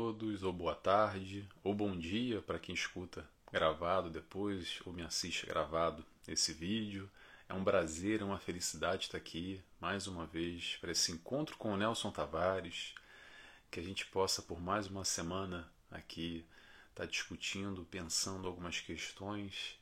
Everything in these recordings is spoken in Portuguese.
todos, ou boa tarde, ou bom dia para quem escuta gravado depois, ou me assiste gravado esse vídeo. É um prazer, é uma felicidade estar aqui mais uma vez para esse encontro com o Nelson Tavares, que a gente possa por mais uma semana aqui estar discutindo, pensando algumas questões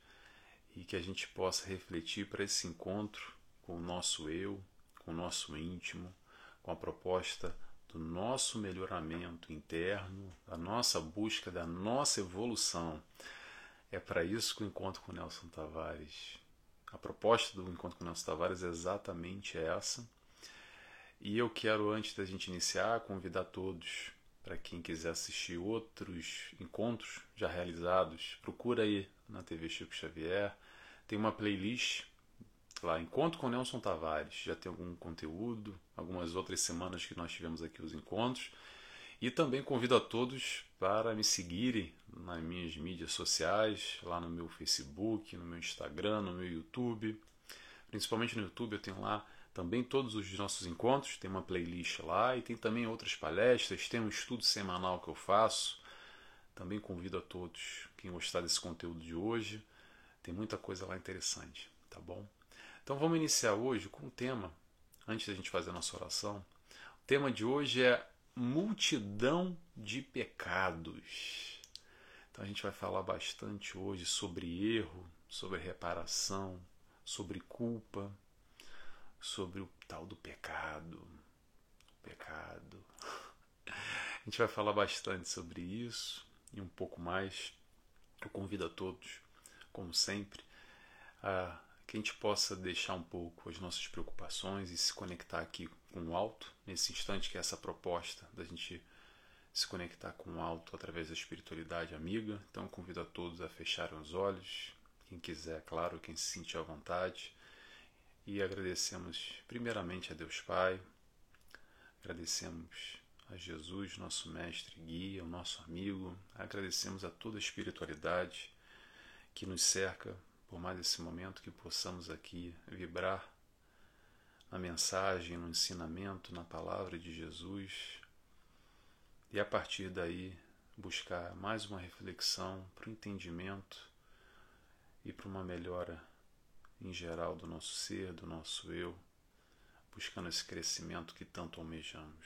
e que a gente possa refletir para esse encontro com o nosso eu, com o nosso íntimo, com a proposta do nosso melhoramento interno, da nossa busca, da nossa evolução. É para isso que o encontro com Nelson Tavares. A proposta do encontro com Nelson Tavares é exatamente essa. E eu quero, antes da gente iniciar, convidar todos para quem quiser assistir outros encontros já realizados, procura aí na TV Chico Xavier. Tem uma playlist lá, Encontro com Nelson Tavares. Já tem algum conteúdo, algumas outras semanas que nós tivemos aqui os encontros. E também convido a todos para me seguirem nas minhas mídias sociais, lá no meu Facebook, no meu Instagram, no meu YouTube. Principalmente no YouTube eu tenho lá também todos os nossos encontros, tem uma playlist lá e tem também outras palestras, tem um estudo semanal que eu faço. Também convido a todos, quem gostar desse conteúdo de hoje, tem muita coisa lá interessante, tá bom? Então vamos iniciar hoje com um tema, antes da gente fazer a nossa oração. O tema de hoje é multidão de pecados. Então a gente vai falar bastante hoje sobre erro, sobre reparação, sobre culpa, sobre o tal do pecado. Pecado. A gente vai falar bastante sobre isso e um pouco mais. Eu convido a todos, como sempre, a que a gente possa deixar um pouco as nossas preocupações e se conectar aqui com o alto, nesse instante que é essa proposta da gente se conectar com o alto através da espiritualidade amiga. Então convido a todos a fecharem os olhos, quem quiser, claro, quem se sentir à vontade. E agradecemos primeiramente a Deus Pai, agradecemos a Jesus, nosso mestre, guia, o nosso amigo, agradecemos a toda a espiritualidade que nos cerca por mais esse momento que possamos aqui vibrar na mensagem, no ensinamento, na palavra de Jesus e a partir daí buscar mais uma reflexão para o entendimento e para uma melhora em geral do nosso ser, do nosso eu, buscando esse crescimento que tanto almejamos.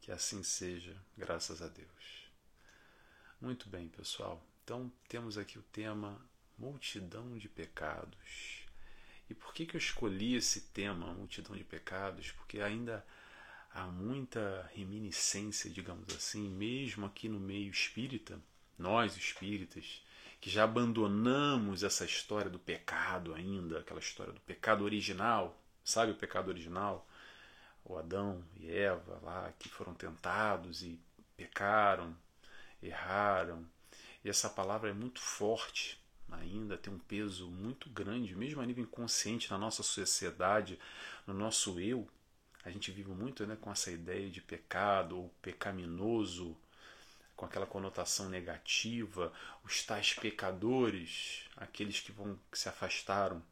Que assim seja, graças a Deus. Muito bem, pessoal. Então, temos aqui o tema multidão de pecados. E por que, que eu escolhi esse tema, multidão de pecados? Porque ainda há muita reminiscência, digamos assim, mesmo aqui no meio espírita, nós espíritas, que já abandonamos essa história do pecado ainda, aquela história do pecado original, sabe o pecado original? O Adão e Eva lá que foram tentados e pecaram, erraram. E essa palavra é muito forte ainda tem um peso muito grande, mesmo a nível inconsciente na nossa sociedade, no nosso eu. A gente vive muito né, com essa ideia de pecado ou pecaminoso, com aquela conotação negativa, os tais pecadores, aqueles que vão que se afastaram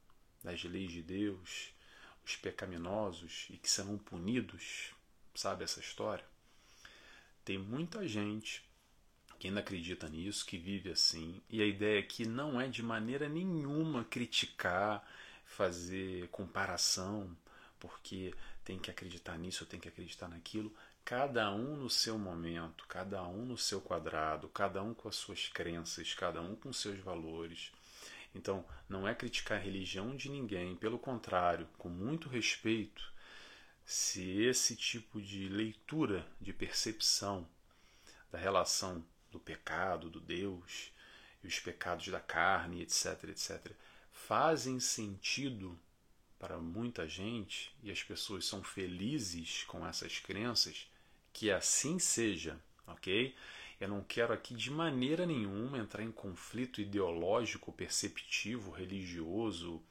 das leis de Deus, os pecaminosos e que serão punidos, sabe essa história? Tem muita gente que ainda acredita nisso, que vive assim. E a ideia aqui não é de maneira nenhuma criticar, fazer comparação, porque tem que acreditar nisso, tem que acreditar naquilo. Cada um no seu momento, cada um no seu quadrado, cada um com as suas crenças, cada um com seus valores. Então, não é criticar a religião de ninguém, pelo contrário, com muito respeito, se esse tipo de leitura, de percepção da relação do pecado, do Deus, e os pecados da carne, etc, etc, fazem sentido para muita gente e as pessoas são felizes com essas crenças, que assim seja, ok? Eu não quero aqui de maneira nenhuma entrar em conflito ideológico, perceptivo, religioso,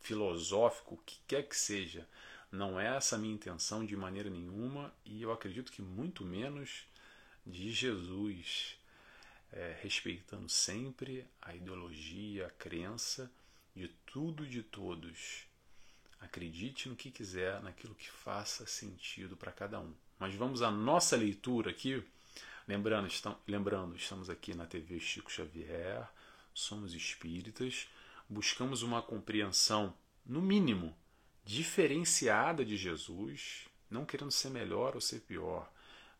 filosófico, o que quer que seja. Não é essa a minha intenção de maneira nenhuma e eu acredito que muito menos de Jesus, é, respeitando sempre a ideologia, a crença de tudo e de todos. Acredite no que quiser, naquilo que faça sentido para cada um. Mas vamos à nossa leitura aqui Lembrando, estão, lembrando, estamos aqui na TV Chico Xavier, somos espíritas, buscamos uma compreensão, no mínimo, diferenciada de Jesus, não querendo ser melhor ou ser pior,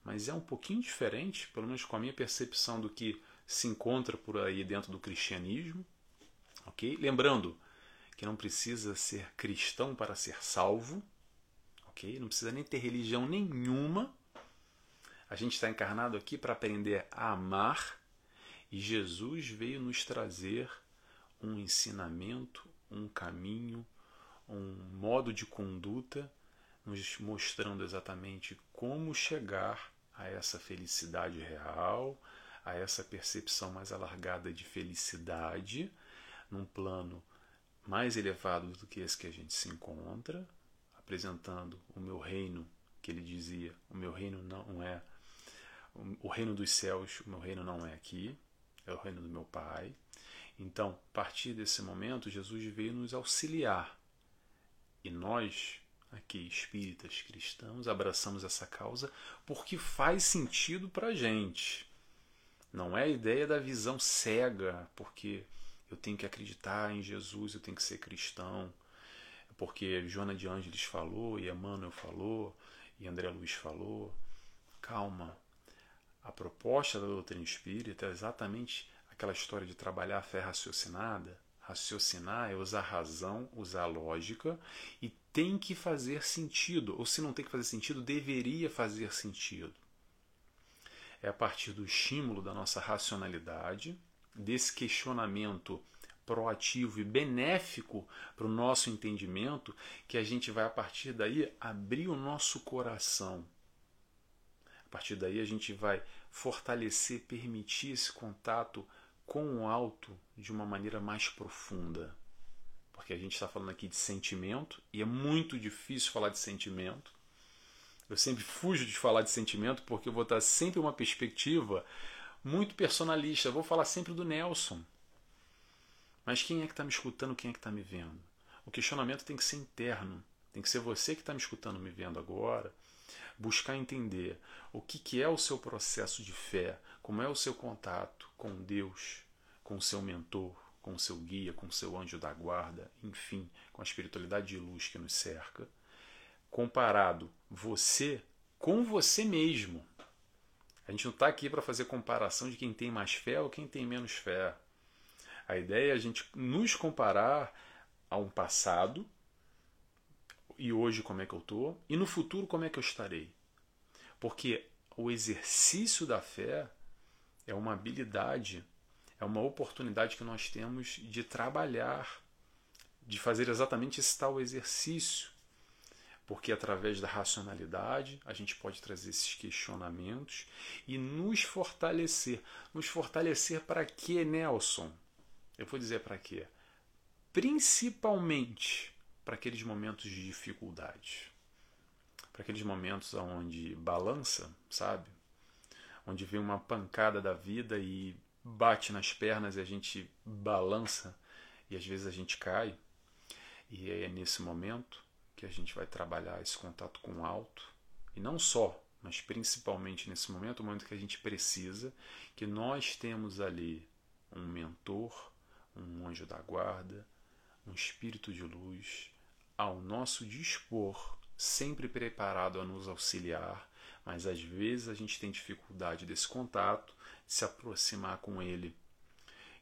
mas é um pouquinho diferente, pelo menos com a minha percepção do que se encontra por aí dentro do cristianismo. ok? Lembrando que não precisa ser cristão para ser salvo, ok? Não precisa nem ter religião nenhuma. A gente está encarnado aqui para aprender a amar e Jesus veio nos trazer um ensinamento, um caminho, um modo de conduta, nos mostrando exatamente como chegar a essa felicidade real, a essa percepção mais alargada de felicidade, num plano mais elevado do que esse que a gente se encontra, apresentando o meu reino, que ele dizia: o meu reino não é o reino dos céus, o meu reino não é aqui, é o reino do meu Pai. Então, a partir desse momento, Jesus veio nos auxiliar. E nós, aqui espíritas cristãos, abraçamos essa causa porque faz sentido para a gente. Não é a ideia da visão cega, porque eu tenho que acreditar em Jesus, eu tenho que ser cristão, porque Joana de Ângeles falou, e Emmanuel falou, e André Luiz falou. Calma. A proposta da doutrina espírita é exatamente aquela história de trabalhar a fé raciocinada. Raciocinar é usar razão, usar lógica e tem que fazer sentido, ou se não tem que fazer sentido, deveria fazer sentido. É a partir do estímulo da nossa racionalidade, desse questionamento proativo e benéfico para o nosso entendimento, que a gente vai a partir daí abrir o nosso coração. A partir daí a gente vai fortalecer, permitir esse contato com o alto de uma maneira mais profunda porque a gente está falando aqui de sentimento e é muito difícil falar de sentimento. Eu sempre fujo de falar de sentimento porque eu vou estar sempre uma perspectiva muito personalista. Eu vou falar sempre do Nelson. Mas quem é que está me escutando? Quem é que está me vendo? O questionamento tem que ser interno. Tem que ser você que está me escutando, me vendo agora. Buscar entender o que, que é o seu processo de fé, como é o seu contato com Deus, com o seu mentor, com o seu guia, com o seu anjo da guarda, enfim, com a espiritualidade de luz que nos cerca, comparado você com você mesmo. A gente não está aqui para fazer comparação de quem tem mais fé ou quem tem menos fé. A ideia é a gente nos comparar a um passado e hoje como é que eu estou e no futuro como é que eu estarei. Porque o exercício da fé é uma habilidade é uma oportunidade que nós temos de trabalhar, de fazer exatamente esse tal exercício. Porque através da racionalidade a gente pode trazer esses questionamentos e nos fortalecer. Nos fortalecer para quê, Nelson? Eu vou dizer para quê? Principalmente para aqueles momentos de dificuldade. Para aqueles momentos onde balança, sabe? Onde vem uma pancada da vida e bate nas pernas e a gente balança e às vezes a gente cai. E é nesse momento que a gente vai trabalhar esse contato com o alto. E não só, mas principalmente nesse momento, o momento que a gente precisa, que nós temos ali um mentor, um anjo da guarda, um espírito de luz ao nosso dispor, sempre preparado a nos auxiliar, mas às vezes a gente tem dificuldade desse contato se aproximar com ele.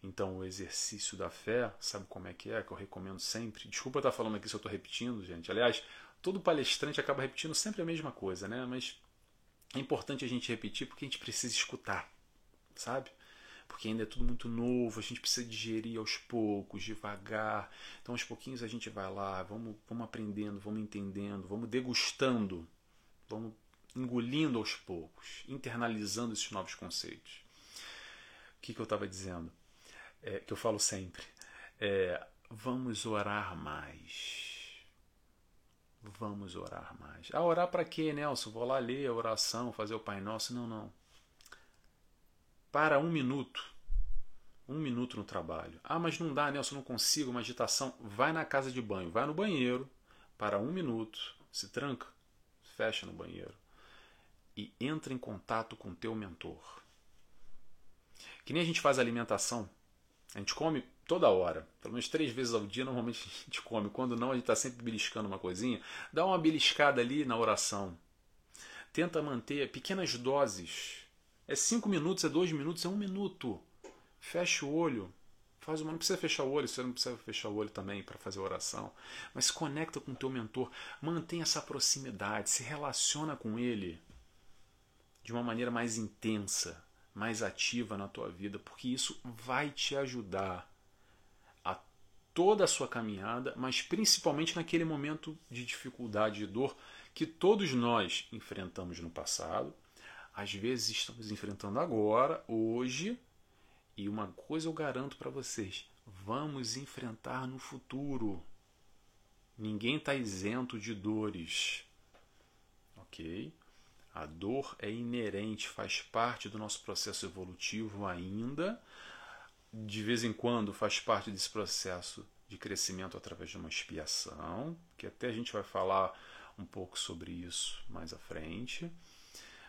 Então, o exercício da fé, sabe como é que é? Que eu recomendo sempre. Desculpa estar falando aqui se eu estou repetindo, gente. Aliás, todo palestrante acaba repetindo sempre a mesma coisa, né? Mas é importante a gente repetir porque a gente precisa escutar, sabe? Porque ainda é tudo muito novo, a gente precisa digerir aos poucos, devagar. Então, aos pouquinhos a gente vai lá, vamos, vamos aprendendo, vamos entendendo, vamos degustando, vamos engolindo aos poucos, internalizando esses novos conceitos que, que eu estava dizendo? É, que eu falo sempre. É, vamos orar mais. Vamos orar mais. Ah, orar para quê, Nelson? Vou lá ler a oração, fazer o Pai Nosso. Não, não. Para um minuto. Um minuto no trabalho. Ah, mas não dá, Nelson, não consigo uma agitação. Vai na casa de banho, vai no banheiro, para um minuto, se tranca, fecha no banheiro e entra em contato com o teu mentor. Que nem a gente faz alimentação. A gente come toda hora, pelo menos três vezes ao dia, normalmente a gente come. Quando não, a gente está sempre beliscando uma coisinha. Dá uma beliscada ali na oração. Tenta manter pequenas doses. É cinco minutos, é dois minutos, é um minuto. Fecha o olho. Faz uma, não precisa fechar o olho, você não precisa fechar o olho também para fazer oração. Mas se conecta com o teu mentor, mantém essa proximidade, se relaciona com ele de uma maneira mais intensa, mais ativa na tua vida, porque isso vai te ajudar a toda a sua caminhada, mas principalmente naquele momento de dificuldade e dor que todos nós enfrentamos no passado, às vezes estamos enfrentando agora, hoje, e uma coisa eu garanto para vocês: vamos enfrentar no futuro. Ninguém está isento de dores. Ok? A dor é inerente, faz parte do nosso processo evolutivo ainda. De vez em quando faz parte desse processo de crescimento através de uma expiação, que até a gente vai falar um pouco sobre isso mais à frente.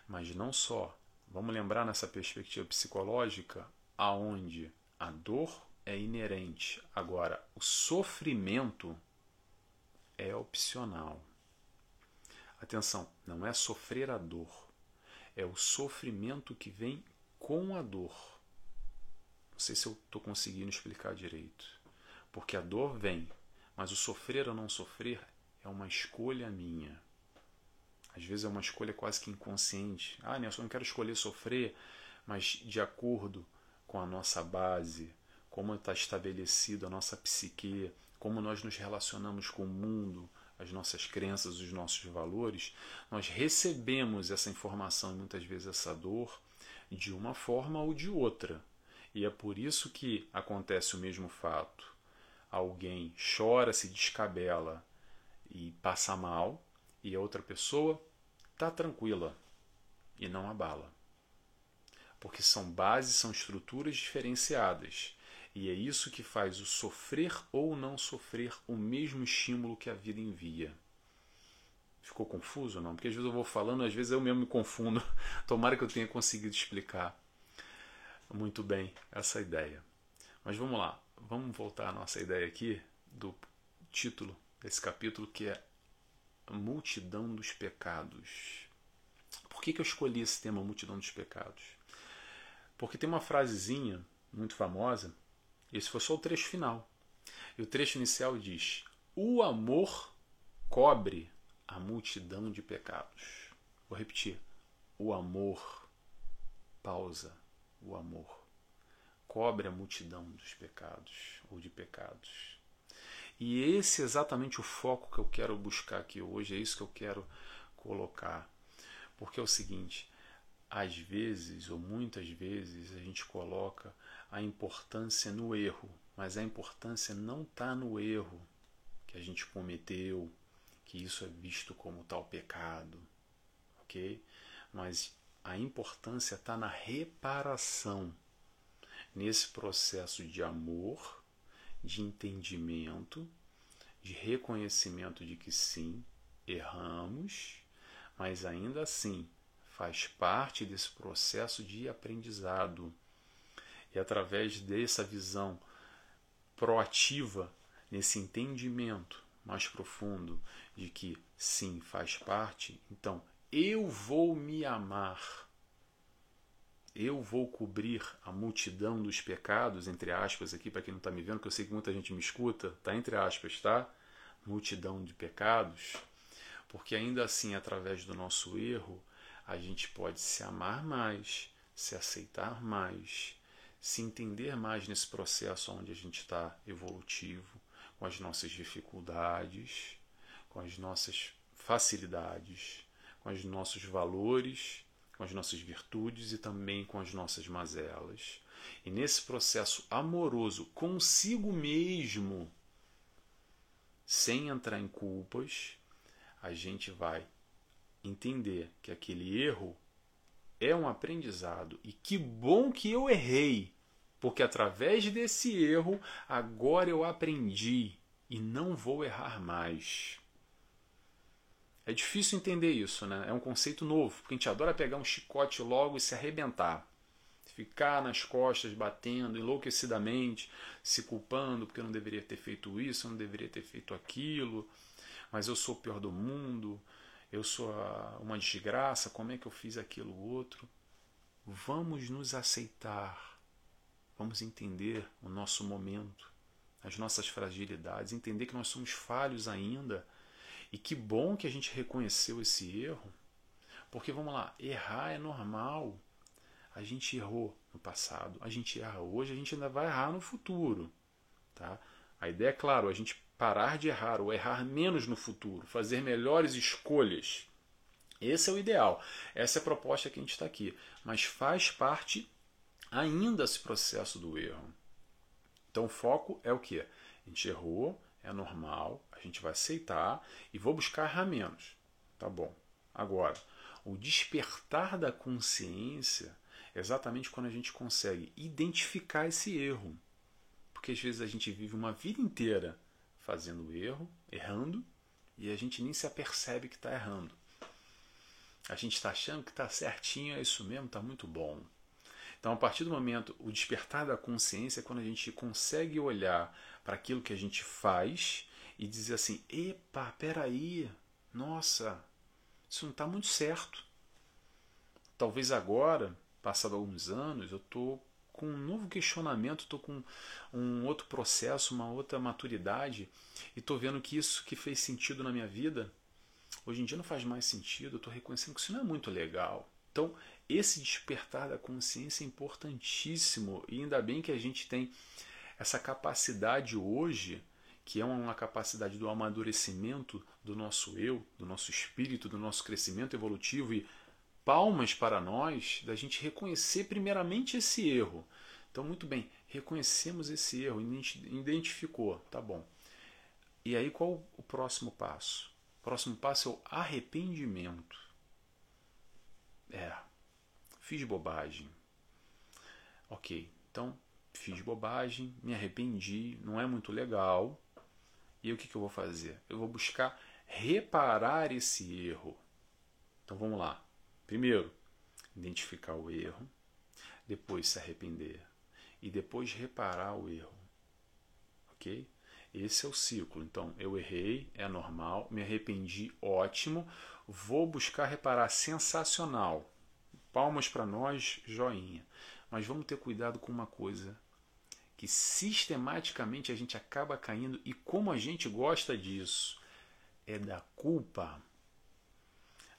Mas não só. Vamos lembrar nessa perspectiva psicológica aonde a dor é inerente. Agora, o sofrimento é opcional. Atenção, não é sofrer a dor, é o sofrimento que vem com a dor. Não sei se eu estou conseguindo explicar direito. Porque a dor vem, mas o sofrer ou não sofrer é uma escolha minha. Às vezes é uma escolha quase que inconsciente. Ah, Nelson, eu não quero escolher sofrer, mas de acordo com a nossa base, como está estabelecido a nossa psique, como nós nos relacionamos com o mundo, as nossas crenças, os nossos valores, nós recebemos essa informação e muitas vezes essa dor de uma forma ou de outra. E é por isso que acontece o mesmo fato. Alguém chora, se descabela e passa mal, e a outra pessoa está tranquila e não abala. Porque são bases, são estruturas diferenciadas. E é isso que faz o sofrer ou não sofrer o mesmo estímulo que a vida envia. Ficou confuso não? Porque às vezes eu vou falando, às vezes eu mesmo me confundo. Tomara que eu tenha conseguido explicar muito bem essa ideia. Mas vamos lá, vamos voltar à nossa ideia aqui do título desse capítulo que é a multidão dos pecados. Por que, que eu escolhi esse tema, multidão dos pecados? Porque tem uma frasezinha muito famosa, esse foi só o trecho final. E o trecho inicial diz: O amor cobre a multidão de pecados. Vou repetir: O amor, pausa, o amor, cobre a multidão dos pecados ou de pecados. E esse é exatamente o foco que eu quero buscar aqui hoje, é isso que eu quero colocar. Porque é o seguinte, às vezes ou muitas vezes a gente coloca a importância no erro, mas a importância não está no erro que a gente cometeu, que isso é visto como tal pecado, ok? Mas a importância está na reparação, nesse processo de amor de entendimento, de reconhecimento de que sim, erramos, mas ainda assim faz parte desse processo de aprendizado. E através dessa visão proativa, nesse entendimento mais profundo de que sim, faz parte, então eu vou me amar eu vou cobrir a multidão dos pecados, entre aspas, aqui, para quem não está me vendo, que eu sei que muita gente me escuta, tá entre aspas, tá? Multidão de pecados, porque ainda assim, através do nosso erro, a gente pode se amar mais, se aceitar mais, se entender mais nesse processo onde a gente está evolutivo, com as nossas dificuldades, com as nossas facilidades, com os nossos valores com as nossas virtudes e também com as nossas mazelas. E nesse processo amoroso consigo mesmo, sem entrar em culpas, a gente vai entender que aquele erro é um aprendizado e que bom que eu errei, porque através desse erro agora eu aprendi e não vou errar mais. É difícil entender isso, né? É um conceito novo, porque a gente adora pegar um chicote logo e se arrebentar. Ficar nas costas, batendo enlouquecidamente, se culpando porque eu não deveria ter feito isso, eu não deveria ter feito aquilo, mas eu sou o pior do mundo, eu sou uma desgraça, como é que eu fiz aquilo outro? Vamos nos aceitar, vamos entender o nosso momento, as nossas fragilidades, entender que nós somos falhos ainda e que bom que a gente reconheceu esse erro, porque vamos lá, errar é normal. A gente errou no passado, a gente erra hoje, a gente ainda vai errar no futuro. Tá? A ideia é, claro, a gente parar de errar ou errar menos no futuro, fazer melhores escolhas. Esse é o ideal. Essa é a proposta que a gente está aqui. Mas faz parte ainda esse processo do erro. Então o foco é o que? A gente errou, é normal, a gente vai aceitar e vou buscar errar menos. Tá bom. Agora, o despertar da consciência é exatamente quando a gente consegue identificar esse erro. Porque às vezes a gente vive uma vida inteira fazendo erro, errando, e a gente nem se apercebe que está errando. A gente está achando que está certinho, é isso mesmo, está muito bom. Então, a partir do momento, o despertar da consciência é quando a gente consegue olhar para aquilo que a gente faz e dizer assim: epa, peraí, nossa, isso não está muito certo. Talvez agora, passado alguns anos, eu estou com um novo questionamento, estou com um outro processo, uma outra maturidade e estou vendo que isso que fez sentido na minha vida, hoje em dia não faz mais sentido, eu estou reconhecendo que isso não é muito legal. Então, esse despertar da consciência é importantíssimo e ainda bem que a gente tem essa capacidade hoje, que é uma capacidade do amadurecimento do nosso eu, do nosso espírito, do nosso crescimento evolutivo e palmas para nós da gente reconhecer primeiramente esse erro. Então, muito bem, reconhecemos esse erro, identificou, tá bom. E aí qual o próximo passo? O próximo passo é o arrependimento. Fiz bobagem. Ok, então fiz bobagem, me arrependi, não é muito legal. E o que, que eu vou fazer? Eu vou buscar reparar esse erro. Então vamos lá. Primeiro, identificar o erro, depois se arrepender e depois reparar o erro. Ok? Esse é o ciclo. Então, eu errei, é normal, me arrependi, ótimo. Vou buscar reparar, sensacional. Palmas para nós, joinha. Mas vamos ter cuidado com uma coisa que sistematicamente a gente acaba caindo e como a gente gosta disso é da culpa.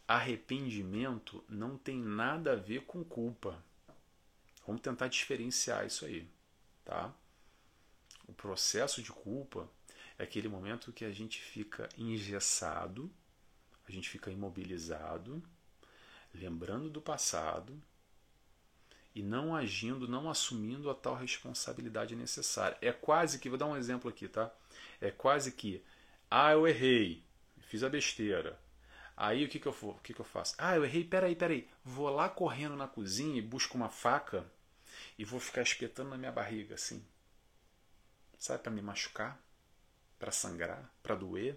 Arrependimento não tem nada a ver com culpa. Vamos tentar diferenciar isso aí, tá? O processo de culpa é aquele momento que a gente fica engessado, a gente fica imobilizado, lembrando do passado e não agindo, não assumindo a tal responsabilidade necessária. É quase que, vou dar um exemplo aqui, tá? É quase que, ah, eu errei, fiz a besteira. Aí o que, que, eu, o que, que eu faço? Ah, eu errei, peraí, peraí. Vou lá correndo na cozinha e busco uma faca e vou ficar espetando na minha barriga assim. Sabe, para me machucar, para sangrar, para doer.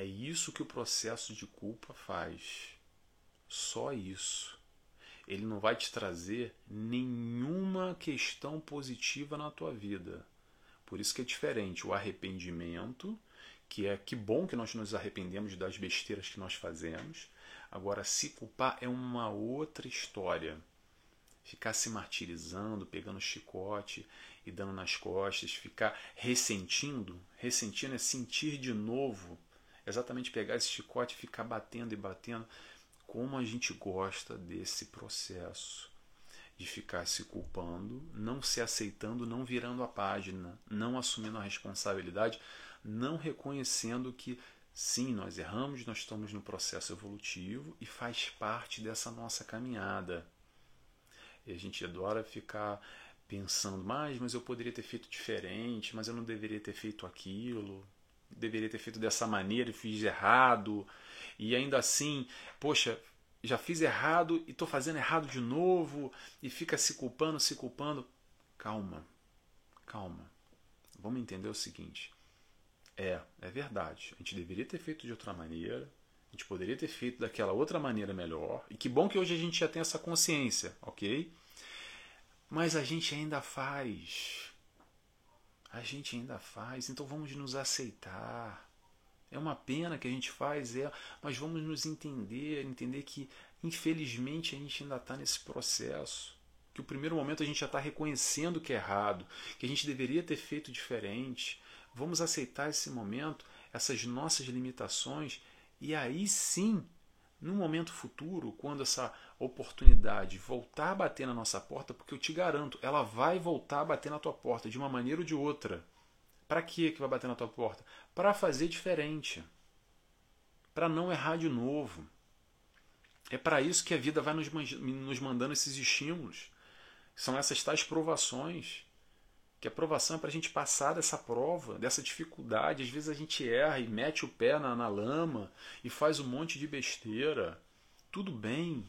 É isso que o processo de culpa faz. Só isso. Ele não vai te trazer nenhuma questão positiva na tua vida. Por isso que é diferente o arrependimento, que é que bom que nós nos arrependemos das besteiras que nós fazemos. Agora, se culpar é uma outra história ficar se martirizando, pegando chicote e dando nas costas, ficar ressentindo, ressentindo é sentir de novo, exatamente pegar esse chicote e ficar batendo e batendo, como a gente gosta desse processo de ficar se culpando, não se aceitando, não virando a página, não assumindo a responsabilidade, não reconhecendo que sim, nós erramos, nós estamos no processo evolutivo e faz parte dessa nossa caminhada. E a gente adora ficar pensando, mais, mas eu poderia ter feito diferente, mas eu não deveria ter feito aquilo, deveria ter feito dessa maneira fiz errado. E ainda assim, poxa, já fiz errado e estou fazendo errado de novo e fica se culpando, se culpando. Calma, calma. Vamos entender o seguinte: É, é verdade. A gente deveria ter feito de outra maneira. A gente poderia ter feito daquela outra maneira melhor. E que bom que hoje a gente já tem essa consciência, ok? Mas a gente ainda faz. A gente ainda faz. Então vamos nos aceitar. É uma pena que a gente faz, é, mas vamos nos entender, entender que infelizmente a gente ainda está nesse processo. Que o primeiro momento a gente já está reconhecendo que é errado, que a gente deveria ter feito diferente. Vamos aceitar esse momento, essas nossas limitações, e aí sim, no momento futuro, quando essa oportunidade voltar a bater na nossa porta, porque eu te garanto, ela vai voltar a bater na tua porta de uma maneira ou de outra. Para que que vai bater na tua porta? Para fazer diferente. Para não errar de novo. É para isso que a vida vai nos, nos mandando esses estímulos. São essas tais provações. Que a provação é para a gente passar dessa prova, dessa dificuldade. Às vezes a gente erra e mete o pé na, na lama e faz um monte de besteira. Tudo bem,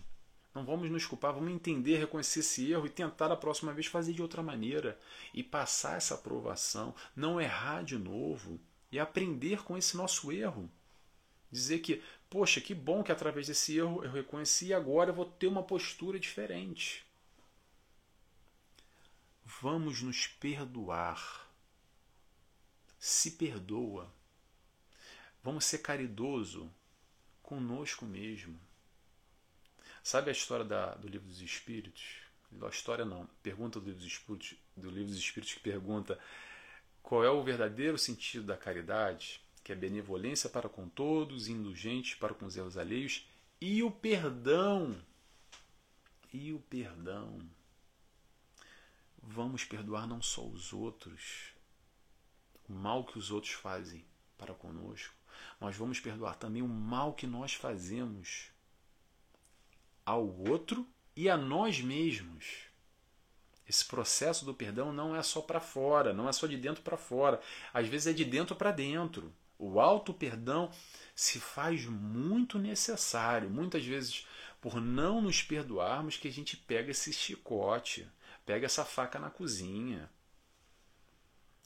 não vamos nos culpar, vamos entender, reconhecer esse erro e tentar da próxima vez fazer de outra maneira e passar essa aprovação, não errar de novo e aprender com esse nosso erro. Dizer que, poxa, que bom que através desse erro eu reconheci e agora eu vou ter uma postura diferente. Vamos nos perdoar. Se perdoa. Vamos ser caridoso conosco mesmo Sabe a história da, do livro dos Espíritos? A história não, pergunta do livro dos Espíritos, do livro dos Espíritos que pergunta qual é o verdadeiro sentido da caridade, que é benevolência para com todos, indulgente para com os erros alheios e o perdão. E o perdão. Vamos perdoar não só os outros, o mal que os outros fazem para conosco, mas vamos perdoar também o mal que nós fazemos ao outro e a nós mesmos. Esse processo do perdão não é só para fora, não é só de dentro para fora. Às vezes é de dentro para dentro. O auto perdão se faz muito necessário. Muitas vezes, por não nos perdoarmos, que a gente pega esse chicote, pega essa faca na cozinha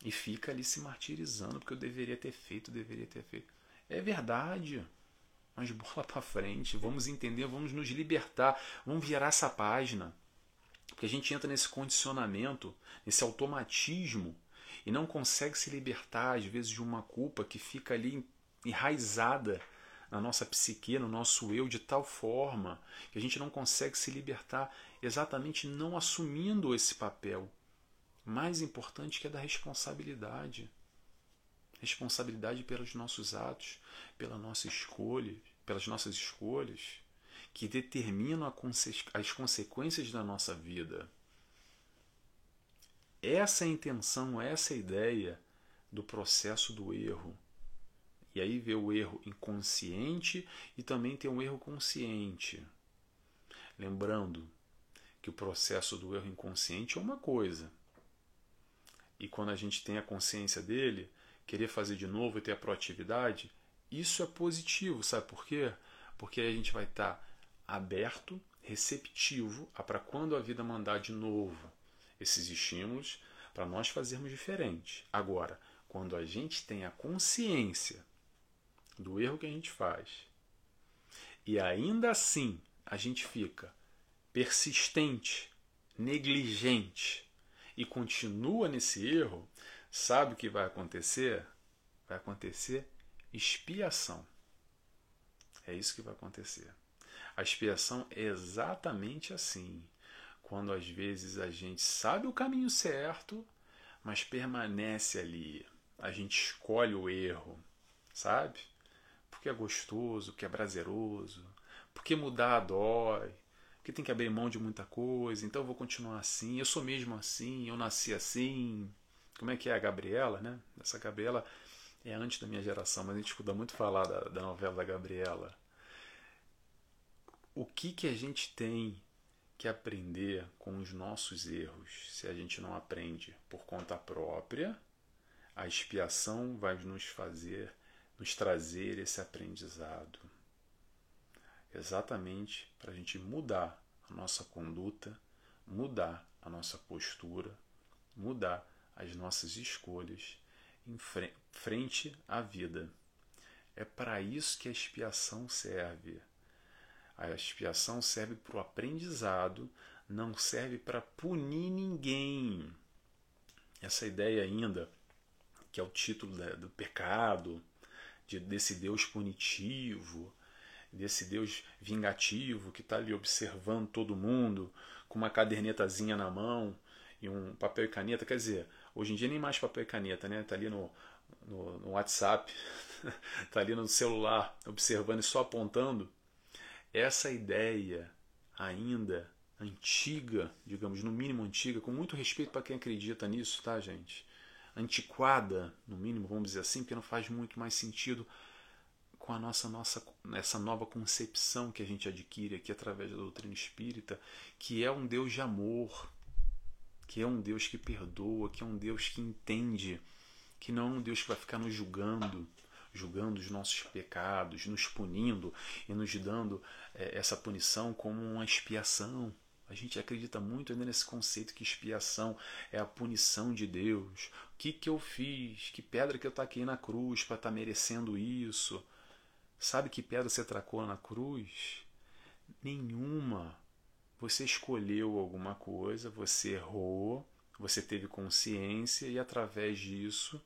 e fica ali se martirizando porque eu deveria ter feito, deveria ter feito. É verdade. Mas bola para frente, vamos entender, vamos nos libertar, vamos virar essa página. Porque a gente entra nesse condicionamento, nesse automatismo e não consegue se libertar, às vezes, de uma culpa que fica ali enraizada na nossa psique, no nosso eu, de tal forma que a gente não consegue se libertar exatamente não assumindo esse papel mais importante que é da responsabilidade responsabilidade pelos nossos atos, pela nossa escolha, pelas nossas escolhas, que determinam as consequências da nossa vida. Essa é a intenção, essa é a ideia do processo do erro. E aí vê o erro inconsciente e também tem um erro consciente. Lembrando que o processo do erro inconsciente é uma coisa. E quando a gente tem a consciência dele, querer fazer de novo e ter a proatividade, isso é positivo, sabe por quê? Porque a gente vai estar tá aberto, receptivo a para quando a vida mandar de novo esses estímulos, para nós fazermos diferente. Agora, quando a gente tem a consciência do erro que a gente faz e ainda assim a gente fica persistente, negligente e continua nesse erro, Sabe o que vai acontecer? Vai acontecer expiação. É isso que vai acontecer. A expiação é exatamente assim. Quando às vezes a gente sabe o caminho certo, mas permanece ali. A gente escolhe o erro, sabe? Porque é gostoso, porque é prazeroso, porque mudar dói, porque tem que abrir mão de muita coisa, então eu vou continuar assim, eu sou mesmo assim, eu nasci assim, como é que é a Gabriela, né? Essa Gabriela é antes da minha geração, mas a gente escuta muito falar da, da novela da Gabriela. O que, que a gente tem que aprender com os nossos erros se a gente não aprende por conta própria? A expiação vai nos fazer, nos trazer esse aprendizado. Exatamente para a gente mudar a nossa conduta, mudar a nossa postura, mudar as nossas escolhas em frente à vida. É para isso que a expiação serve. A expiação serve para o aprendizado, não serve para punir ninguém. Essa ideia ainda, que é o título do pecado, de, desse Deus punitivo, desse Deus vingativo que está ali observando todo mundo, com uma cadernetazinha na mão e um papel e caneta. Quer dizer, hoje em dia nem mais papel e caneta, né? Está ali no, no, no WhatsApp, está ali no celular, observando e só apontando. Essa ideia ainda antiga, digamos, no mínimo antiga, com muito respeito para quem acredita nisso, tá, gente? Antiquada, no mínimo, vamos dizer assim, porque não faz muito mais sentido com a nossa, nossa essa nova concepção que a gente adquire aqui através da doutrina espírita, que é um Deus de amor, que é um Deus que perdoa, que é um Deus que entende, que não é um Deus que vai ficar nos julgando, julgando os nossos pecados, nos punindo e nos dando é, essa punição como uma expiação. A gente acredita muito ainda nesse conceito que expiação é a punição de Deus. O que, que eu fiz? Que pedra que eu taquei na cruz para estar tá merecendo isso? Sabe que pedra você tracou na cruz? Nenhuma. Você escolheu alguma coisa, você errou, você teve consciência e através disso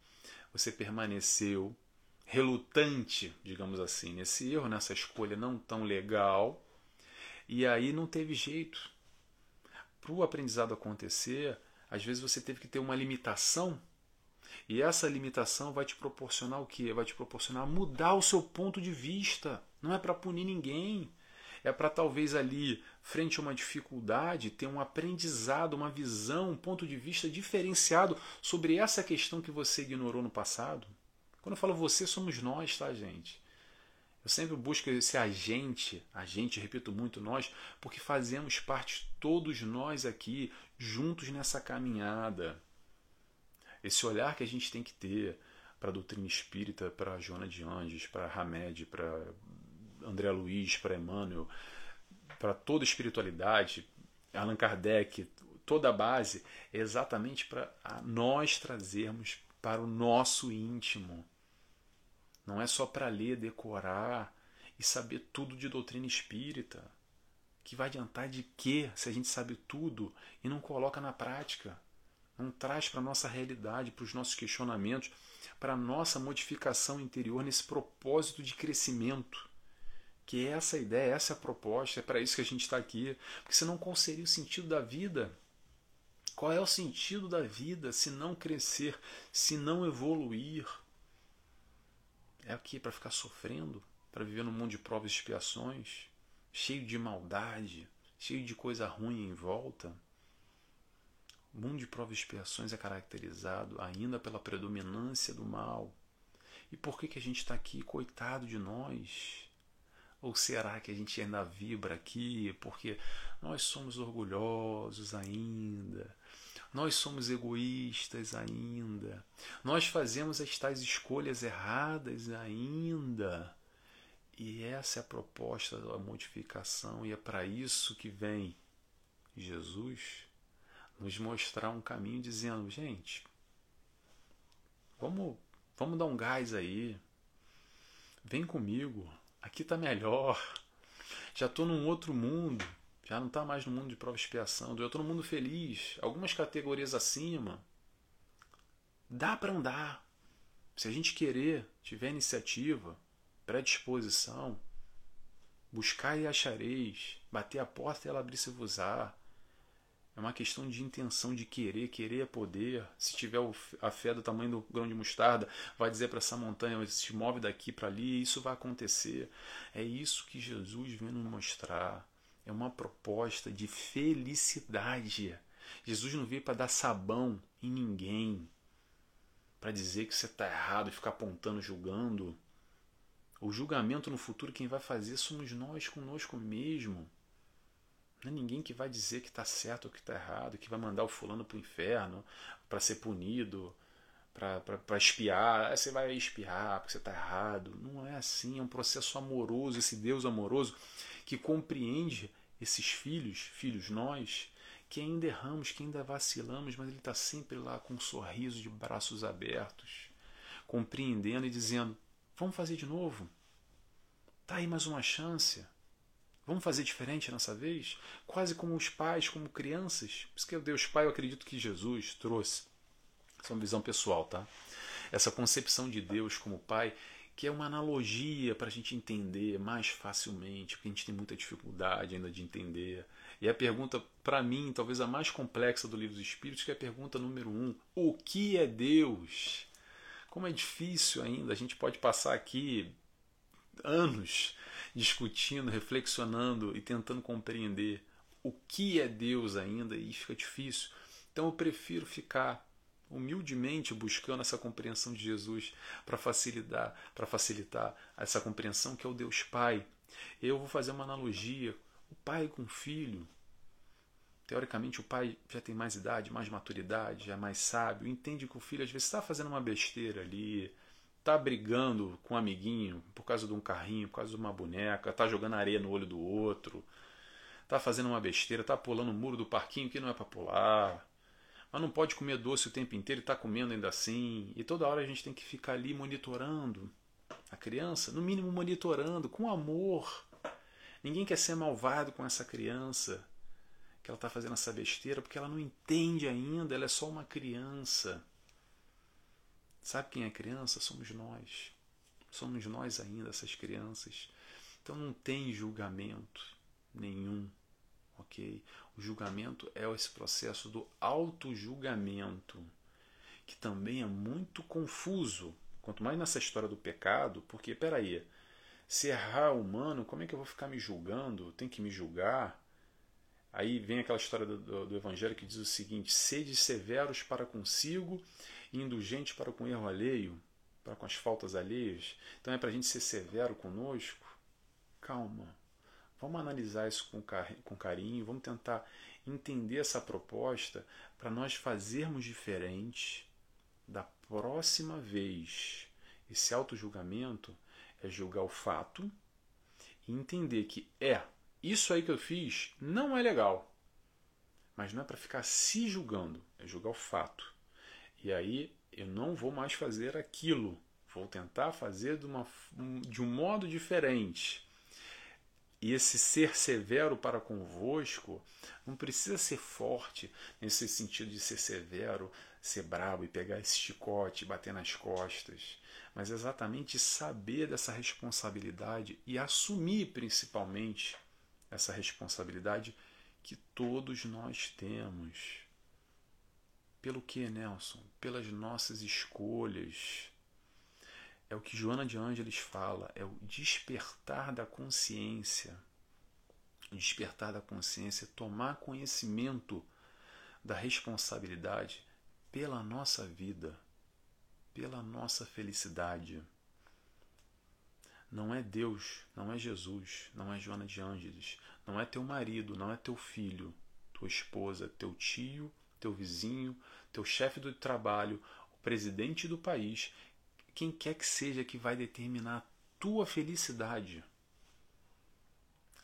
você permaneceu relutante, digamos assim, nesse erro, nessa escolha não tão legal, e aí não teve jeito. Para o aprendizado acontecer, às vezes você teve que ter uma limitação, e essa limitação vai te proporcionar o que? Vai te proporcionar mudar o seu ponto de vista. Não é para punir ninguém. É para talvez ali, frente a uma dificuldade, ter um aprendizado, uma visão, um ponto de vista diferenciado sobre essa questão que você ignorou no passado. Quando eu falo você, somos nós, tá, gente? Eu sempre busco esse agente, agente, repito muito nós, porque fazemos parte todos nós aqui juntos nessa caminhada. Esse olhar que a gente tem que ter para a doutrina espírita, para Joana de Anjos, para Hamed, para André Luiz, para Emmanuel, para toda a espiritualidade, Allan Kardec, toda a base, é exatamente para nós trazermos para o nosso íntimo. Não é só para ler, decorar e saber tudo de doutrina espírita. Que vai adiantar de quê se a gente sabe tudo e não coloca na prática? Não traz para a nossa realidade, para os nossos questionamentos, para a nossa modificação interior nesse propósito de crescimento. Que é essa ideia, essa é a proposta, é para isso que a gente está aqui. Porque senão qual seria o sentido da vida? Qual é o sentido da vida se não crescer, se não evoluir? É aqui para ficar sofrendo, para viver num mundo de provas e expiações, cheio de maldade, cheio de coisa ruim em volta. O mundo de provas e expiações é caracterizado ainda pela predominância do mal. E por que, que a gente está aqui, coitado de nós? Ou será que a gente ainda vibra aqui porque nós somos orgulhosos ainda? Nós somos egoístas ainda. Nós fazemos as tais escolhas erradas ainda. E essa é a proposta da modificação, e é para isso que vem Jesus nos mostrar um caminho dizendo: gente, vamos, vamos dar um gás aí, vem comigo, aqui está melhor, já estou num outro mundo, já não está mais no mundo de prova e expiação, eu estou no mundo feliz, algumas categorias acima. Dá para andar. Se a gente querer, tiver iniciativa, predisposição, buscar e achareis, bater a porta e ela abrir-se-vos-á. É uma questão de intenção, de querer, querer é poder. Se tiver a fé do tamanho do grão de mostarda, vai dizer para essa montanha, se move daqui para ali, isso vai acontecer. É isso que Jesus vem nos mostrar é uma proposta de felicidade. Jesus não veio para dar sabão em ninguém, para dizer que você está errado ficar apontando, julgando. O julgamento no futuro, quem vai fazer somos nós conosco mesmo. Não é ninguém que vai dizer que está certo ou que está errado, que vai mandar o fulano para o inferno para ser punido, para espiar. Você vai espiar porque você está errado. Não é assim, é um processo amoroso, esse Deus amoroso que compreende esses filhos, filhos nós, que ainda erramos, que ainda vacilamos, mas Ele está sempre lá com um sorriso de braços abertos, compreendendo e dizendo: vamos fazer de novo. Tá aí mais uma chance. Vamos fazer diferente nessa vez? Quase como os pais, como crianças. Por isso que Deus Pai, eu acredito que Jesus trouxe. Essa é uma visão pessoal, tá? Essa concepção de Deus como Pai, que é uma analogia para a gente entender mais facilmente, porque a gente tem muita dificuldade ainda de entender. E a pergunta, para mim, talvez a mais complexa do livro dos Espíritos, que é a pergunta número um: o que é Deus? Como é difícil ainda, a gente pode passar aqui anos discutindo, reflexionando e tentando compreender o que é Deus ainda e fica difícil. Então eu prefiro ficar humildemente buscando essa compreensão de Jesus para facilitar, para facilitar essa compreensão que é o Deus Pai. Eu vou fazer uma analogia, o pai com o filho. Teoricamente o pai já tem mais idade, mais maturidade, já é mais sábio, entende que o filho às vezes está fazendo uma besteira ali, tá brigando com um amiguinho por causa de um carrinho, por causa de uma boneca, tá jogando areia no olho do outro, tá fazendo uma besteira, tá pulando o muro do parquinho que não é para pular, mas não pode comer doce o tempo inteiro e tá comendo ainda assim, e toda hora a gente tem que ficar ali monitorando a criança, no mínimo monitorando, com amor. Ninguém quer ser malvado com essa criança que ela está fazendo essa besteira porque ela não entende ainda, ela é só uma criança. Sabe quem é criança? Somos nós. Somos nós ainda, essas crianças. Então não tem julgamento nenhum, ok? O julgamento é esse processo do auto-julgamento, que também é muito confuso. Quanto mais nessa história do pecado, porque, peraí, se errar humano, como é que eu vou ficar me julgando? Tem que me julgar? Aí vem aquela história do, do, do Evangelho que diz o seguinte: sede severos para consigo indulgente para com erro alheio, para com as faltas alheias. Então é para a gente ser severo conosco. Calma. Vamos analisar isso com, com carinho, vamos tentar entender essa proposta para nós fazermos diferente da próxima vez. Esse auto-julgamento é julgar o fato e entender que é, isso aí que eu fiz não é legal. Mas não é para ficar se julgando, é julgar o fato. E aí eu não vou mais fazer aquilo. Vou tentar fazer de, uma, de um modo diferente. E esse ser severo para convosco não precisa ser forte nesse sentido de ser severo, ser bravo e pegar esse chicote, bater nas costas, mas exatamente saber dessa responsabilidade e assumir principalmente essa responsabilidade que todos nós temos. Pelo que, Nelson? Pelas nossas escolhas. É o que Joana de Ângeles fala, é o despertar da consciência. Despertar da consciência, tomar conhecimento da responsabilidade pela nossa vida, pela nossa felicidade. Não é Deus, não é Jesus, não é Joana de Ângeles, não é teu marido, não é teu filho, tua esposa, teu tio, teu vizinho, teu chefe do trabalho, o presidente do país, quem quer que seja que vai determinar a tua felicidade.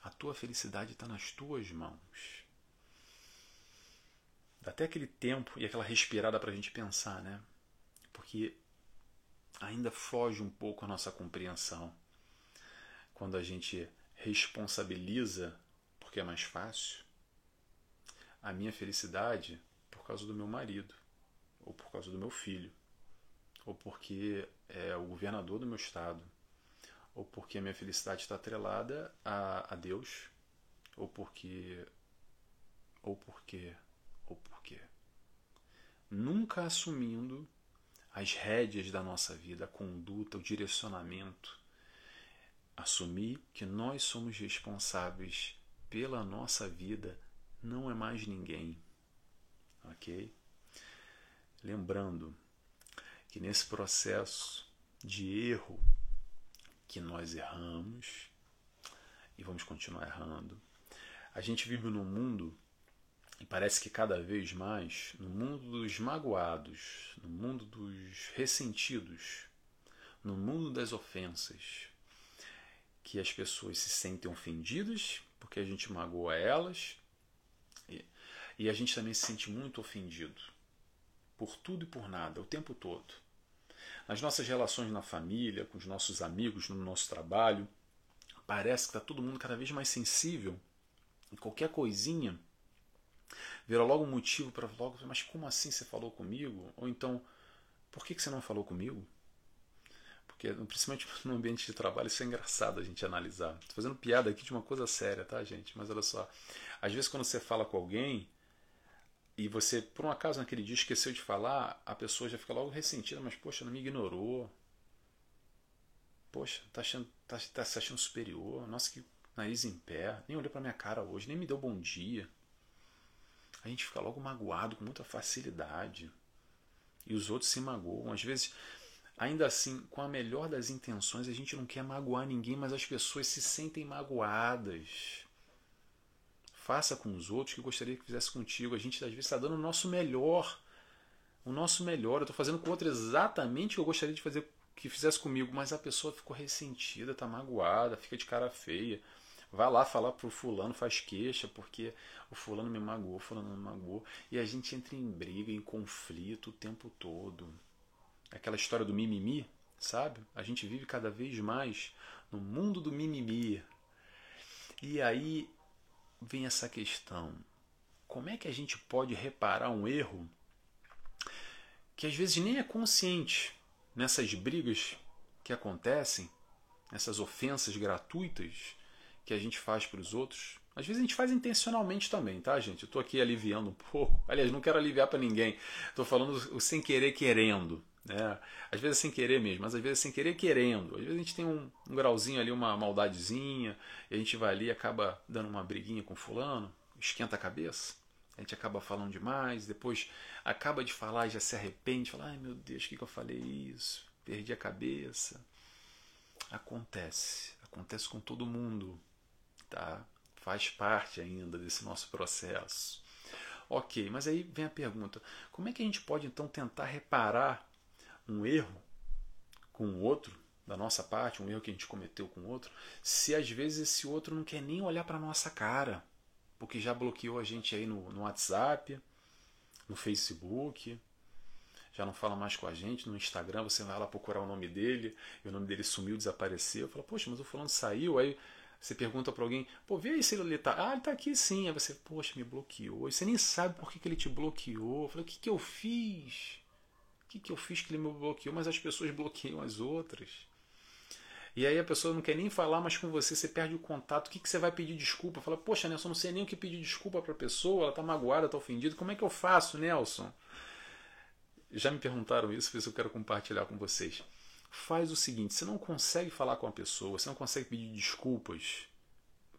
A tua felicidade está nas tuas mãos. Dá até aquele tempo e aquela respirada para a gente pensar, né? Porque ainda foge um pouco a nossa compreensão quando a gente responsabiliza porque é mais fácil. A minha felicidade por causa do meu marido, ou por causa do meu filho, ou porque é o governador do meu estado, ou porque a minha felicidade está atrelada a, a Deus, ou porque. ou porque. ou porque. Nunca assumindo as rédeas da nossa vida, a conduta, o direcionamento. Assumir que nós somos responsáveis pela nossa vida não é mais ninguém ok? Lembrando que nesse processo de erro que nós erramos e vamos continuar errando, a gente vive num mundo e parece que cada vez mais no mundo dos magoados, no mundo dos ressentidos, no mundo das ofensas, que as pessoas se sentem ofendidas porque a gente magoa elas e a gente também se sente muito ofendido por tudo e por nada, o tempo todo. nas nossas relações na família, com os nossos amigos, no nosso trabalho. Parece que está todo mundo cada vez mais sensível. E qualquer coisinha vira logo um motivo para logo, mas como assim você falou comigo? Ou então, por que, que você não falou comigo? Porque, principalmente no ambiente de trabalho, isso é engraçado a gente analisar. Estou fazendo piada aqui de uma coisa séria, tá, gente? Mas olha só. Às vezes, quando você fala com alguém e você, por um acaso, naquele dia esqueceu de falar, a pessoa já fica logo ressentida, mas, poxa, não me ignorou. Poxa, tá, achando, tá, tá se achando superior. Nossa, que nariz em pé. Nem olhou pra minha cara hoje, nem me deu bom dia. A gente fica logo magoado com muita facilidade. E os outros se magoam. Às vezes, ainda assim, com a melhor das intenções, a gente não quer magoar ninguém, mas as pessoas se sentem magoadas. Faça com os outros que gostaria que fizesse contigo. A gente às vezes está dando o nosso melhor. O nosso melhor. Eu estou fazendo com o outro exatamente o que eu gostaria de fazer que fizesse comigo, mas a pessoa ficou ressentida, está magoada, fica de cara feia. Vai lá falar pro fulano, faz queixa, porque o fulano me magoou, o fulano me magoou. E a gente entra em briga, em conflito o tempo todo. Aquela história do mimimi, sabe? A gente vive cada vez mais no mundo do mimimi. E aí vem essa questão: como é que a gente pode reparar um erro que às vezes nem é consciente nessas brigas que acontecem, essas ofensas gratuitas que a gente faz para os outros? Às vezes a gente faz intencionalmente também, tá, gente? Eu estou aqui aliviando um pouco. Aliás, não quero aliviar para ninguém. Estou falando o sem querer querendo. Né? Às vezes sem querer mesmo, mas às vezes sem querer querendo. Às vezes a gente tem um, um grauzinho ali, uma maldadezinha, e a gente vai ali e acaba dando uma briguinha com fulano, esquenta a cabeça. A gente acaba falando demais, depois acaba de falar e já se arrepende, fala, ai meu Deus, o que, que eu falei isso? Perdi a cabeça. Acontece, acontece com todo mundo, tá? Faz parte ainda desse nosso processo. Ok, mas aí vem a pergunta: como é que a gente pode então tentar reparar um erro com o outro, da nossa parte, um erro que a gente cometeu com o outro, se às vezes esse outro não quer nem olhar para nossa cara, porque já bloqueou a gente aí no, no WhatsApp, no Facebook, já não fala mais com a gente, no Instagram você vai lá procurar o nome dele, e o nome dele sumiu, desapareceu, fala, poxa, mas o fulano saiu, aí você pergunta para alguém, pô, vê aí se ele tá. Ah, ele tá aqui sim. Aí você, poxa, me bloqueou. E você nem sabe por que, que ele te bloqueou. Fala, o que, que eu fiz? Que, que eu fiz que ele me bloqueou? Mas as pessoas bloqueiam as outras. E aí a pessoa não quer nem falar mais com você, você perde o contato. O que, que você vai pedir desculpa? Fala, poxa, Nelson, não sei nem o que pedir desculpa para a pessoa, ela está magoada, está ofendida. Como é que eu faço, Nelson? Já me perguntaram isso, por isso eu quero compartilhar com vocês. Faz o seguinte: você não consegue falar com a pessoa, você não consegue pedir desculpas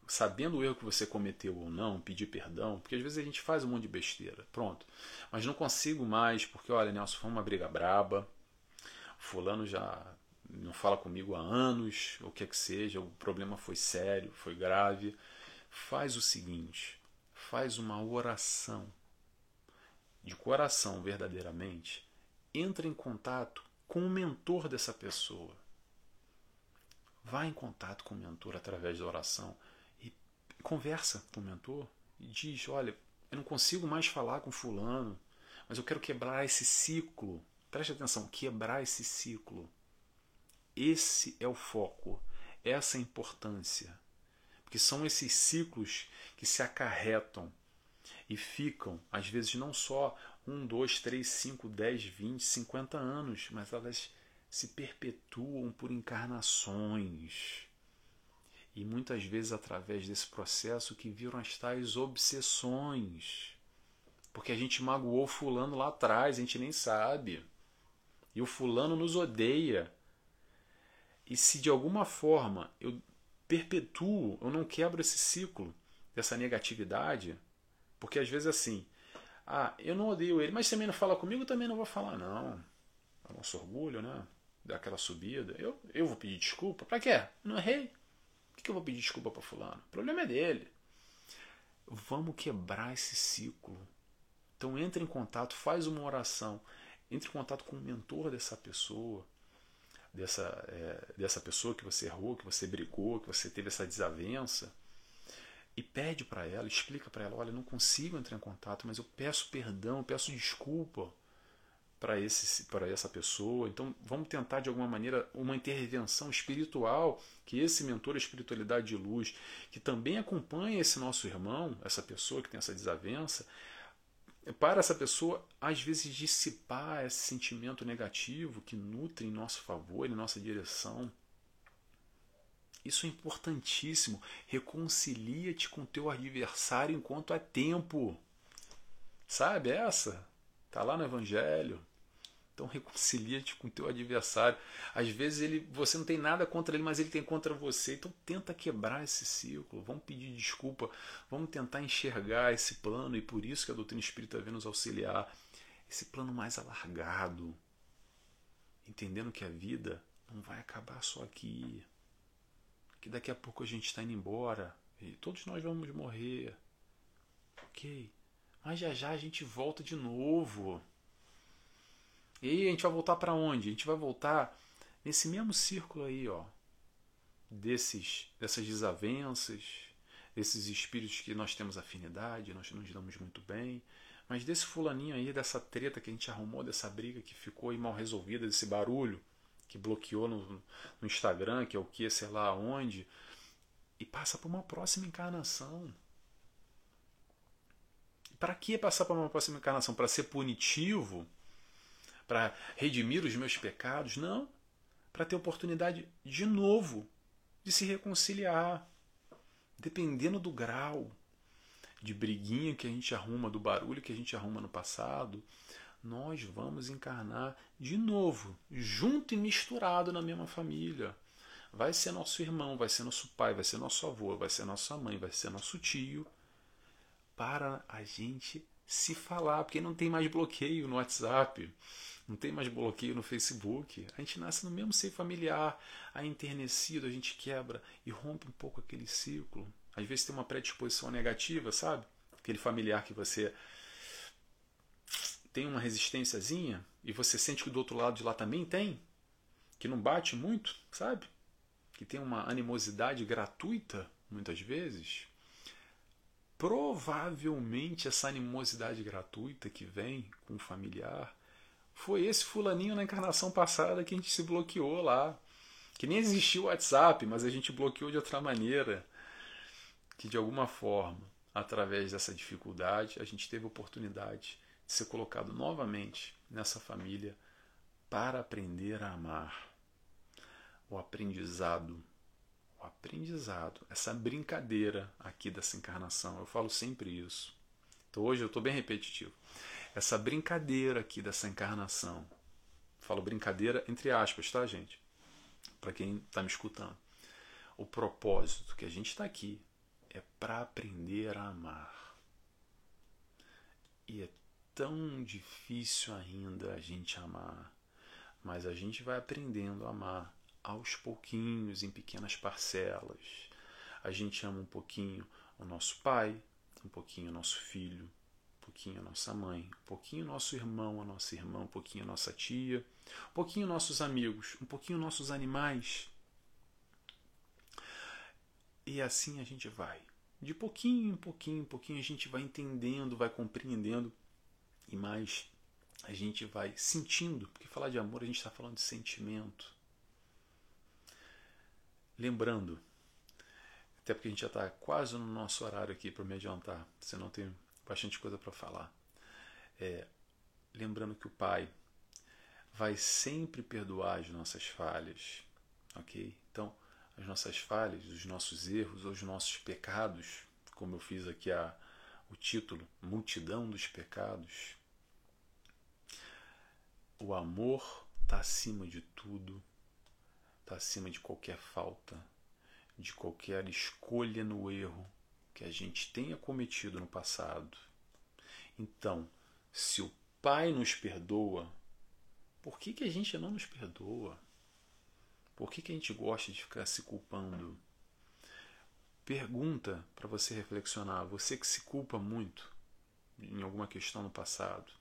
sabendo o erro que você cometeu ou não, pedir perdão, porque às vezes a gente faz um monte de besteira, pronto. Mas não consigo mais, porque olha, Nelson, foi uma briga braba, fulano já não fala comigo há anos, o que é que seja, o problema foi sério, foi grave. Faz o seguinte, faz uma oração de coração verdadeiramente, entra em contato com o mentor dessa pessoa. Vá em contato com o mentor através da oração conversa com o mentor e diz: Olha, eu não consigo mais falar com Fulano, mas eu quero quebrar esse ciclo. Preste atenção: quebrar esse ciclo. Esse é o foco, essa é a importância. Porque são esses ciclos que se acarretam e ficam, às vezes, não só um, dois, três, cinco, dez, vinte, cinquenta anos, mas elas se perpetuam por encarnações e muitas vezes através desse processo que viram as tais obsessões. Porque a gente magoou fulano lá atrás, a gente nem sabe. E o fulano nos odeia. E se de alguma forma eu perpetuo, eu não quebro esse ciclo dessa negatividade, porque às vezes assim, ah, eu não odeio ele, mas também não fala comigo, eu também não vou falar, não. É o nosso orgulho, né? Daquela subida. Eu, eu vou pedir desculpa. Pra quê? Não errei. Por que eu vou pedir desculpa para fulano? O problema é dele. Vamos quebrar esse ciclo. Então entre em contato, faz uma oração, entre em contato com o mentor dessa pessoa, dessa, é, dessa pessoa que você errou, que você brigou, que você teve essa desavença, e pede para ela, explica para ela, olha, não consigo entrar em contato, mas eu peço perdão, eu peço desculpa para esse para essa pessoa. Então, vamos tentar de alguma maneira uma intervenção espiritual que esse mentor a espiritualidade de luz, que também acompanha esse nosso irmão, essa pessoa que tem essa desavença, para essa pessoa às vezes dissipar esse sentimento negativo que nutre em nosso favor, em nossa direção. Isso é importantíssimo. Reconcilia-te com teu adversário enquanto é tempo. Sabe essa? Tá lá no evangelho. Então reconcilia-te com teu adversário. Às vezes ele, você não tem nada contra ele, mas ele tem contra você. Então tenta quebrar esse ciclo. Vamos pedir desculpa. Vamos tentar enxergar esse plano e por isso que a doutrina espírita vem nos auxiliar. Esse plano mais alargado, entendendo que a vida não vai acabar só aqui. Que daqui a pouco a gente está indo embora e todos nós vamos morrer. Ok, mas já já a gente volta de novo. E aí a gente vai voltar para onde? A gente vai voltar nesse mesmo círculo aí, ó, desses dessas desavenças, desses espíritos que nós temos afinidade, nós nos damos muito bem, mas desse fulaninho aí, dessa treta que a gente arrumou, dessa briga que ficou aí mal resolvida, desse barulho que bloqueou no, no Instagram, que é o que, sei lá onde, e passa para uma próxima encarnação. Para que passar para uma próxima encarnação? Para ser punitivo? Para redimir os meus pecados, não, para ter oportunidade de novo de se reconciliar, dependendo do grau de briguinha que a gente arruma, do barulho que a gente arruma no passado, nós vamos encarnar de novo, junto e misturado na mesma família. Vai ser nosso irmão, vai ser nosso pai, vai ser nosso avô, vai ser nossa mãe, vai ser nosso tio, para a gente se falar, porque não tem mais bloqueio no WhatsApp não tem mais bloqueio no Facebook. A gente nasce no mesmo seio familiar, aí enternecido, a gente quebra e rompe um pouco aquele ciclo. Às vezes tem uma predisposição negativa, sabe? Aquele familiar que você tem uma resistênciazinha e você sente que do outro lado de lá também tem, que não bate muito, sabe? Que tem uma animosidade gratuita, muitas vezes. Provavelmente essa animosidade gratuita que vem com o familiar foi esse fulaninho na encarnação passada que a gente se bloqueou lá. Que nem existia o WhatsApp, mas a gente bloqueou de outra maneira. Que de alguma forma, através dessa dificuldade, a gente teve a oportunidade de ser colocado novamente nessa família para aprender a amar. O aprendizado, o aprendizado, essa brincadeira aqui dessa encarnação. Eu falo sempre isso. Então hoje eu estou bem repetitivo essa brincadeira aqui dessa encarnação. Falo brincadeira entre aspas, tá, gente? Para quem está me escutando. O propósito que a gente está aqui é para aprender a amar. E é tão difícil ainda a gente amar, mas a gente vai aprendendo a amar aos pouquinhos, em pequenas parcelas. A gente ama um pouquinho o nosso pai, um pouquinho o nosso filho, pouquinho a nossa mãe, um pouquinho nosso irmão, a nossa irmã, um pouquinho a nossa tia, um pouquinho nossos amigos, um pouquinho nossos animais. E assim a gente vai. De pouquinho em pouquinho em pouquinho a gente vai entendendo, vai compreendendo e mais a gente vai sentindo, porque falar de amor a gente está falando de sentimento. Lembrando, até porque a gente já está quase no nosso horário aqui para me adiantar, senão tem bastante coisa para falar. É, lembrando que o Pai vai sempre perdoar as nossas falhas, ok? Então, as nossas falhas, os nossos erros, os nossos pecados, como eu fiz aqui a, o título, Multidão dos Pecados. O amor está acima de tudo, está acima de qualquer falta, de qualquer escolha no erro, que a gente tenha cometido no passado. Então, se o Pai nos perdoa, por que, que a gente não nos perdoa? Por que, que a gente gosta de ficar se culpando? Pergunta para você reflexionar, você que se culpa muito em alguma questão no passado.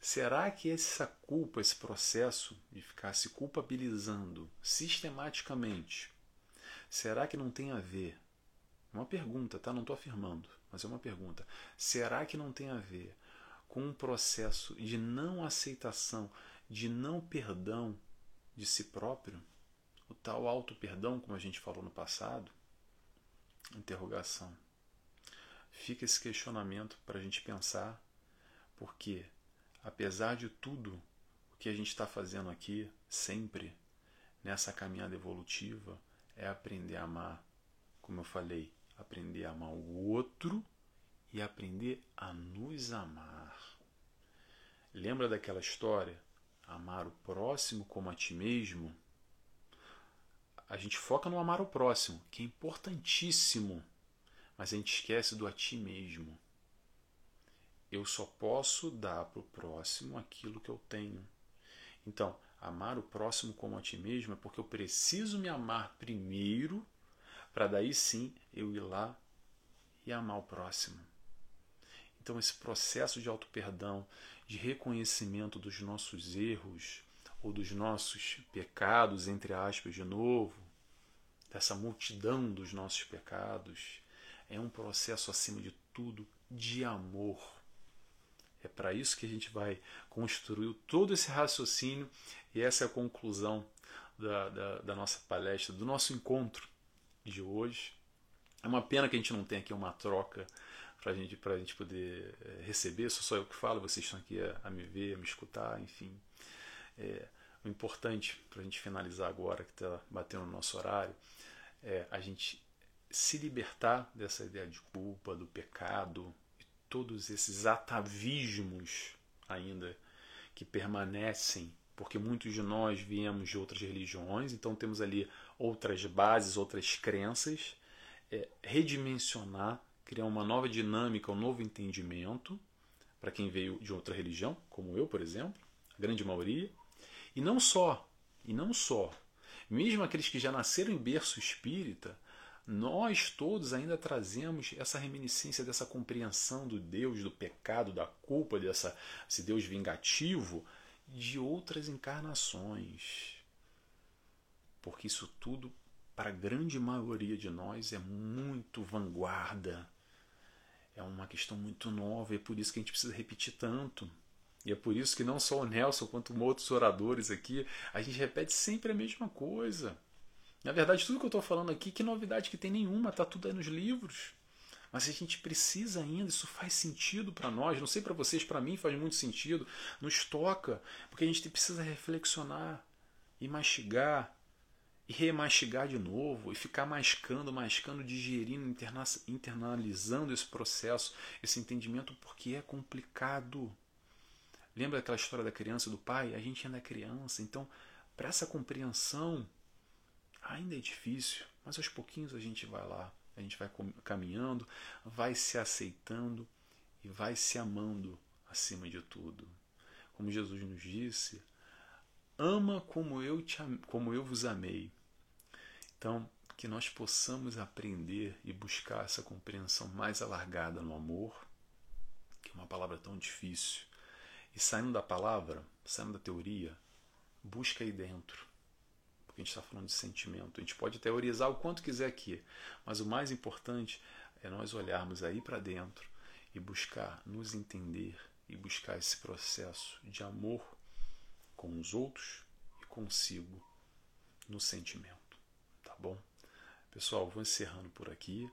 Será que essa culpa, esse processo de ficar se culpabilizando sistematicamente, será que não tem a ver uma pergunta, tá? Não estou afirmando, mas é uma pergunta. Será que não tem a ver com um processo de não aceitação, de não perdão de si próprio, o tal auto-perdão, como a gente falou no passado? Interrogação. Fica esse questionamento para a gente pensar, porque, apesar de tudo o que a gente está fazendo aqui, sempre, nessa caminhada evolutiva, é aprender a amar, como eu falei, aprender a amar o outro e aprender a nos amar. Lembra daquela história? Amar o próximo como a ti mesmo? A gente foca no amar o próximo, que é importantíssimo, mas a gente esquece do a ti mesmo. Eu só posso dar para o próximo aquilo que eu tenho. Então, amar o próximo como a ti mesmo é porque eu preciso me amar primeiro, para daí sim eu ir lá e amar o próximo. Então, esse processo de auto-perdão, de reconhecimento dos nossos erros ou dos nossos pecados, entre aspas, de novo, dessa multidão dos nossos pecados, é um processo, acima de tudo, de amor. É para isso que a gente vai construir todo esse raciocínio e essa é a conclusão da, da, da nossa palestra, do nosso encontro de hoje. É uma pena que a gente não tenha aqui uma troca para gente, a gente poder é, receber. Sou só eu que falo, vocês estão aqui a, a me ver, a me escutar, enfim. É, o importante para a gente finalizar agora, que está batendo no nosso horário, é a gente se libertar dessa ideia de culpa, do pecado e todos esses atavismos ainda que permanecem, porque muitos de nós viemos de outras religiões, então temos ali outras bases, outras crenças, é, redimensionar criar uma nova dinâmica, um novo entendimento para quem veio de outra religião, como eu, por exemplo, a grande maioria. E não só, e não só, mesmo aqueles que já nasceram em berço espírita, nós todos ainda trazemos essa reminiscência dessa compreensão do Deus, do pecado, da culpa, dessa, desse Deus vingativo de outras encarnações. Porque isso tudo, para a grande maioria de nós, é muito vanguarda, é uma questão muito nova e é por isso que a gente precisa repetir tanto. E é por isso que não só o Nelson quanto outros oradores aqui, a gente repete sempre a mesma coisa. Na verdade, tudo que eu estou falando aqui, que novidade que tem nenhuma, está tudo aí nos livros. Mas a gente precisa ainda, isso faz sentido para nós, não sei para vocês, para mim faz muito sentido, nos toca, porque a gente precisa reflexionar e mastigar e remastigar de novo, e ficar mascando, mascando, digerindo, interna internalizando esse processo, esse entendimento, porque é complicado. Lembra aquela história da criança e do pai? A gente ainda é criança, então, para essa compreensão, ainda é difícil, mas aos pouquinhos a gente vai lá, a gente vai caminhando, vai se aceitando e vai se amando acima de tudo. Como Jesus nos disse, ama como eu, te, como eu vos amei. Então, que nós possamos aprender e buscar essa compreensão mais alargada no amor, que é uma palavra tão difícil. E saindo da palavra, saindo da teoria, busca aí dentro. Porque a gente está falando de sentimento. A gente pode teorizar o quanto quiser aqui, mas o mais importante é nós olharmos aí para dentro e buscar nos entender e buscar esse processo de amor com os outros e consigo no sentimento bom? Pessoal, vou encerrando por aqui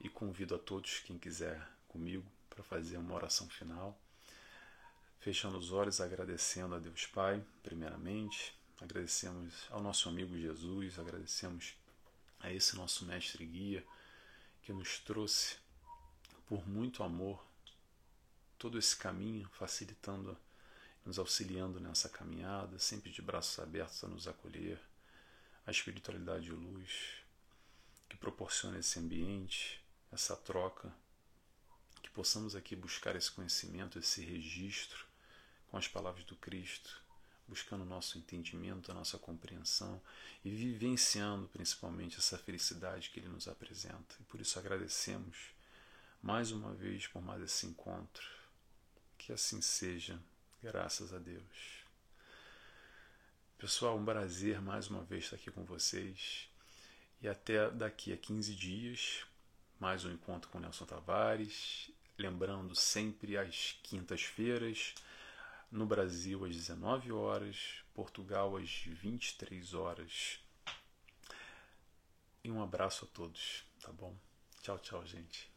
e convido a todos, quem quiser comigo, para fazer uma oração final. Fechando os olhos, agradecendo a Deus Pai, primeiramente, agradecemos ao nosso amigo Jesus, agradecemos a esse nosso mestre guia que nos trouxe por muito amor todo esse caminho, facilitando, nos auxiliando nessa caminhada, sempre de braços abertos a nos acolher a espiritualidade de luz que proporciona esse ambiente, essa troca, que possamos aqui buscar esse conhecimento, esse registro com as palavras do Cristo, buscando o nosso entendimento, a nossa compreensão e vivenciando principalmente essa felicidade que Ele nos apresenta. E por isso agradecemos mais uma vez por mais esse encontro. Que assim seja, graças a Deus. Pessoal, um prazer mais uma vez estar aqui com vocês. E até daqui a 15 dias, mais um encontro com Nelson Tavares. Lembrando sempre às quintas-feiras, no Brasil às 19 horas, Portugal às 23 horas. E um abraço a todos, tá bom? Tchau, tchau, gente.